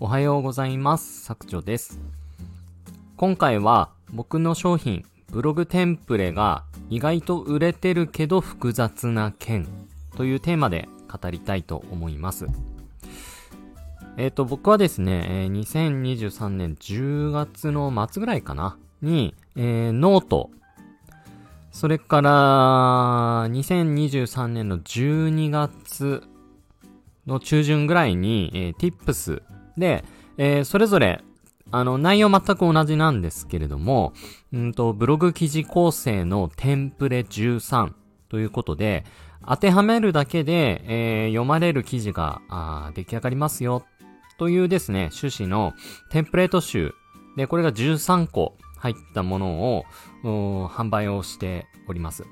おはようございます。作長です。今回は僕の商品、ブログテンプレが意外と売れてるけど複雑な件というテーマで語りたいと思います。えっ、ー、と、僕はですね、2023年10月の末ぐらいかな、に、えー、ノート、それから、2023年の12月の中旬ぐらいに、えー、tips で、えー、それぞれ、あの、内容全く同じなんですけれども、うんと、ブログ記事構成のテンプレ13ということで、当てはめるだけで、えー、読まれる記事が出来上がりますよ、というですね、趣旨のテンプレート集。で、これが13個入ったものを、販売をしております。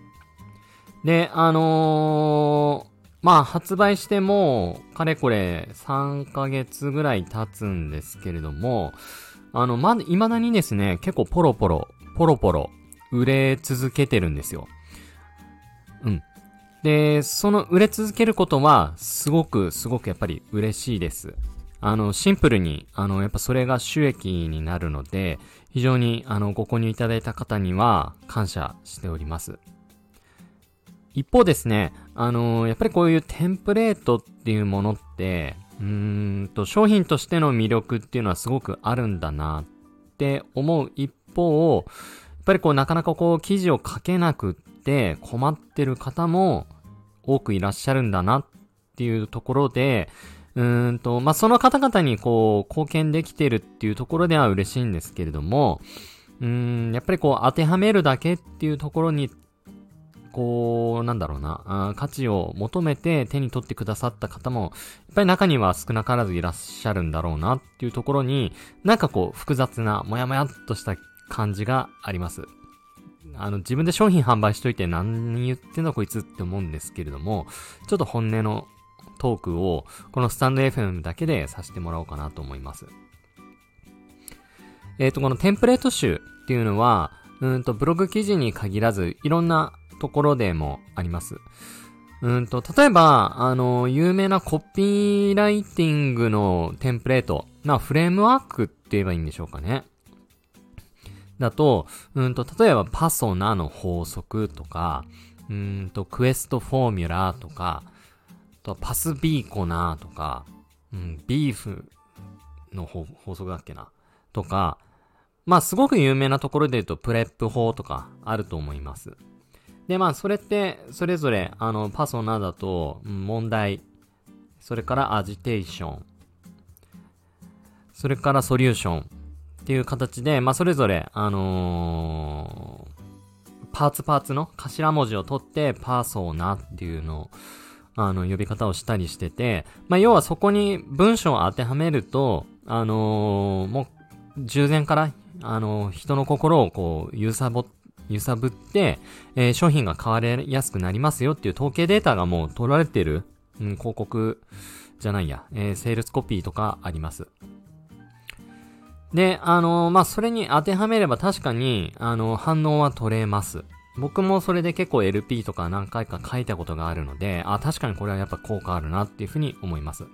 で、あのーまあ、発売しても、かれこれ3ヶ月ぐらい経つんですけれども、あの、ま、未だにですね、結構ポロポロ、ポロポロ、売れ続けてるんですよ。うん。で、その売れ続けることは、すごく、すごくやっぱり嬉しいです。あの、シンプルに、あの、やっぱそれが収益になるので、非常に、あの、ご購入いただいた方には感謝しております。一方ですね、あのー、やっぱりこういうテンプレートっていうものって、うーんと、商品としての魅力っていうのはすごくあるんだなって思う一方、やっぱりこうなかなかこう記事を書けなくって困ってる方も多くいらっしゃるんだなっていうところで、うーんと、まあ、その方々にこう貢献できてるっていうところでは嬉しいんですけれども、うーん、やっぱりこう当てはめるだけっていうところにこう、なんだろうな、価値を求めて手に取ってくださった方も、やっぱり中には少なからずいらっしゃるんだろうなっていうところに、なんかこう、複雑な、もやもやっとした感じがあります。あの、自分で商品販売しといて何言ってんだこいつって思うんですけれども、ちょっと本音のトークを、このスタンド FM だけでさせてもらおうかなと思います。えっ、ー、と、このテンプレート集っていうのは、うんと、ブログ記事に限らず、いろんなところでもあります。うんと、例えば、あの、有名なコピーライティングのテンプレート、まあ、フレームワークって言えばいいんでしょうかね。だと、うんと、例えば、パソナの法則とか、うんと、クエストフォーミュラとか、とパスビーコナーとか、うん、 BEAF の法則だっけなとか、まあ、すごく有名なところで言うと、 PREP 法とかあると思います。で、まあ、それって、それぞれ、あの、 PASONA だと、問題、それからアジテーション、それからソリューションっていう形で、まあ、それぞれ、あのー、パーツパーツの頭文字を取って、 PASONA っていうのを、あの、呼び方をしたりしてて、まあ、要はそこに文章を当てはめると、あのー、もう、従前から、あのー、人の心をこう、揺さぼっ揺さぶって、えー、商品が買われやすくなりますよっていう統計データがもう取られてる、うん、広告じゃないや、えー、セールスコピーとかあります。で、あのー、まあ、それに当てはめれば確かに、あの反応は取れます。僕もそれで結構 LP とか何回か書いたことがあるので、あ、確かにこれはやっぱ効果あるなっていうふうに思います。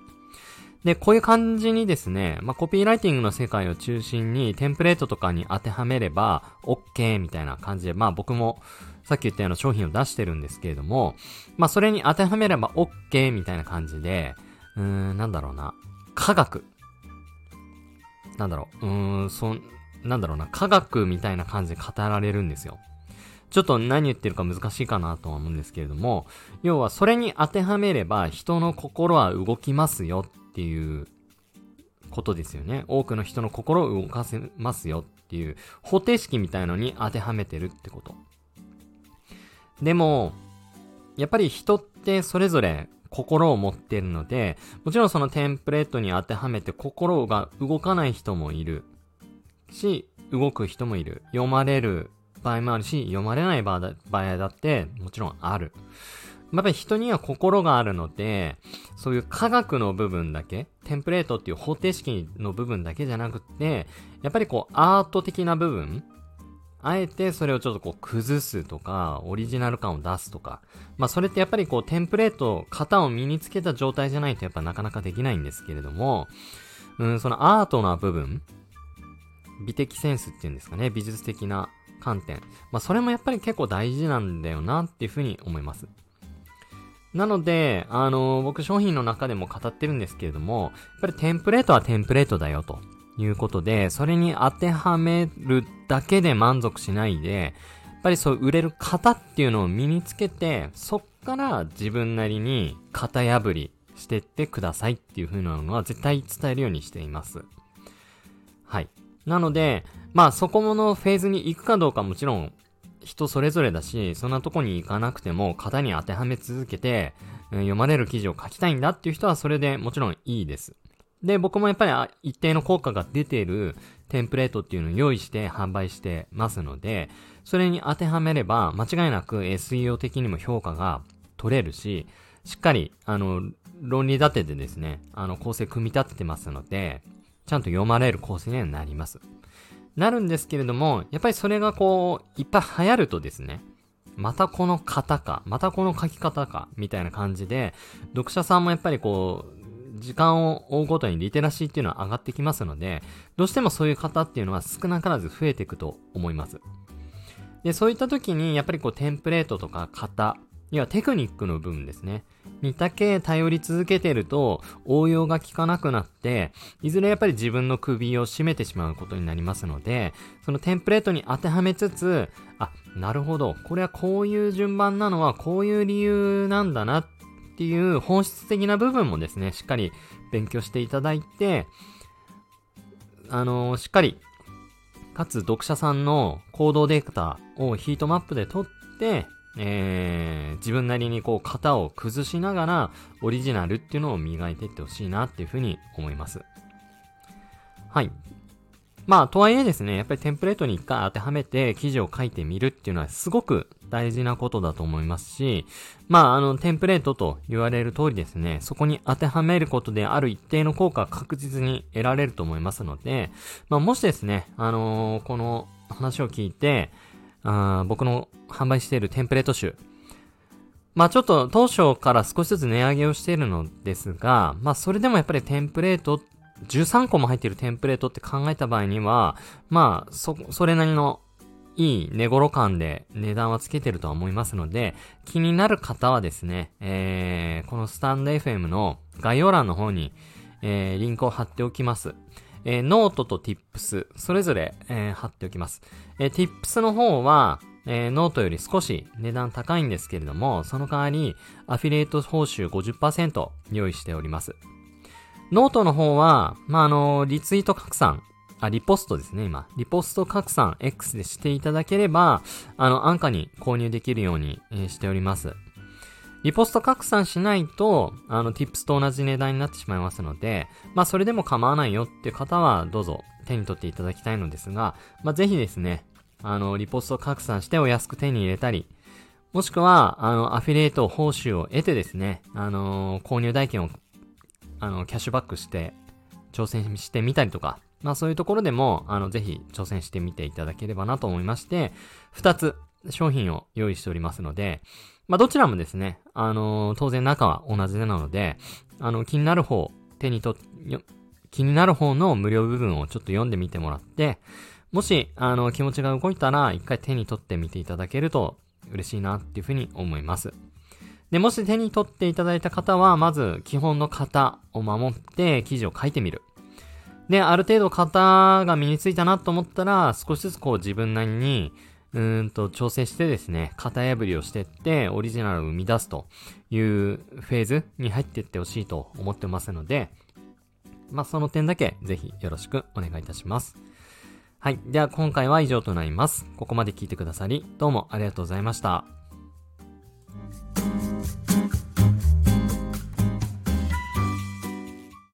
で、こういう感じにですね、まあ、コピーライティングの世界を中心にテンプレートとかに当てはめれば OK みたいな感じで、まあ僕もさっき言ったような商品を出してるんですけれども、まあそれに当てはめれば OK みたいな感じで、うーん、なんだろうな、科学。なんだろう、うーん、そ、なんだろうな、科学みたいな感じで語られるんですよ。ちょっと何言ってるか難しいかなとは思うんですけれども、要はそれに当てはめれば人の心は動きますよっていうことですよね。多くの人の心を動かせますよっていう方程式みたいのに当てはめてるってこと。でも、やっぱり人ってそれぞれ心を持ってるので、もちろんそのテンプレートに当てはめて心が動かない人もいるし、動く人もいる。読まれる場合もあるし、読まれない場合だってもちろんある。やっぱり人には心があるので、そういう科学の部分だけ、テンプレートっていう方程式の部分だけじゃなくて、やっぱりこうアート的な部分、あえてそれをちょっとこう崩すとか、オリジナル感を出すとか。まあそれってやっぱりこうテンプレート、型を身につけた状態じゃないとやっぱなかなかできないんですけれども、うん、そのアートな部分、美的センスっていうんですかね、美術的な観点。まあ、それもやっぱり結構大事なんだよなっていうふうに思います。なので、あのー、僕商品の中でも語ってるんですけれども、やっぱりテンプレートはテンプレートだよということで、それに当てはめるだけで満足しないで、やっぱりそう売れる型っていうのを身につけて、そっから自分なりに型破りしてってくださいっていう風なのは絶対伝えるようにしています。はい。なので、まあそこのフェーズに行くかどうかもちろん人それぞれだし、そんなとこに行かなくても型に当てはめ続けて、読まれる記事を書きたいんだっていう人はそれでもちろんいいです。で、僕もやっぱり一定の効果が出ているテンプレートっていうのを用意して販売してますので、それに当てはめれば間違いなく SEO 的にも評価が取れるし、しっかり、あの、論理立ててですね、あの、構成組み立ててますので、ちゃんと読まれる構成にはなります。なるんですけれども、やっぱりそれがこう、いっぱい流行るとですね、またこの型か、またこの書き方か、みたいな感じで、読者さんもやっぱりこう、時間を追うごとにリテラシーっていうのは上がってきますので、どうしてもそういう方っていうのは少なからず増えていくと思います。で、そういった時に、やっぱりこう、テンプレートとか型、いや、テクニックの部分ですね。にだけ頼り続けてると、応用が効かなくなって、いずれやっぱり自分の首を絞めてしまうことになりますので、そのテンプレートに当てはめつつ、あ、なるほど、これはこういう順番なのはこういう理由なんだなっていう本質的な部分もですね、しっかり勉強していただいて、あのー、しっかり、かつ読者さんの行動データをヒートマップで取って、えー、自分なりにこう型を崩しながらオリジナルっていうのを磨いていってほしいなっていうふうに思います。はい。まあ、とはいえですね、やっぱりテンプレートに一回当てはめて記事を書いてみるっていうのはすごく大事なことだと思いますし、まあ、あの、テンプレートと言われる通りですね、そこに当てはめることである一定の効果が確実に得られると思いますので、まあ、もしですね、あのー、この話を聞いて、僕の販売しているテンプレート集。まあちょっと当初から少しずつ値上げをしているのですが、まあそれでもやっぱりテンプレート、13個も入っているテンプレートって考えた場合には、まあそ、それなりのいい値頃感で値段はつけてるとは思いますので、気になる方はですね、えー、このスタンド FM の概要欄の方に、えー、リンクを貼っておきます。えー、ノートと tips、それぞれ、えー、貼っておきます。えー、tips の方は、えー、ノートより少し値段高いんですけれども、その代わり、アフィリエイト報酬50%用意しております。ノートの方は、まあ、あの、リツイート拡散、あ、リポストですね、今。リポスト拡散 X でしていただければ、あの、安価に購入できるように、えー、しております。リポスト拡散しないと、あの、tips と同じ値段になってしまいますので、まあ、それでも構わないよっていう方は、どうぞ手に取っていただきたいのですが、まあ、ぜひですね、あの、リポスト拡散してお安く手に入れたり、もしくは、あの、アフィリエイト報酬を得てですね、あのー、購入代金を、あの、キャッシュバックして、挑戦してみたりとか、まあそういうところでも、あの、ぜひ挑戦してみていただければなと思いまして、二つ商品を用意しておりますので、まあ、どちらもですね、あのー、当然中は同じなので、あの、気になる方、手にと、気になる方の無料部分をちょっと読んでみてもらって、もし、あの、気持ちが動いたら、一回手に取ってみていただけると嬉しいなっていうふうに思います。で、もし手に取っていただいた方は、まず、基本の型を守って記事を書いてみる。で、ある程度型が身についたなと思ったら、少しずつこう自分なりに、うんと調整してですね、型破りをしてって、オリジナルを生み出すというフェーズに入っていってほしいと思ってますので、まあ、その点だけぜひよろしくお願いいたします。はい。では今回は以上となります。ここまで聞いてくださり、どうもありがとうございました。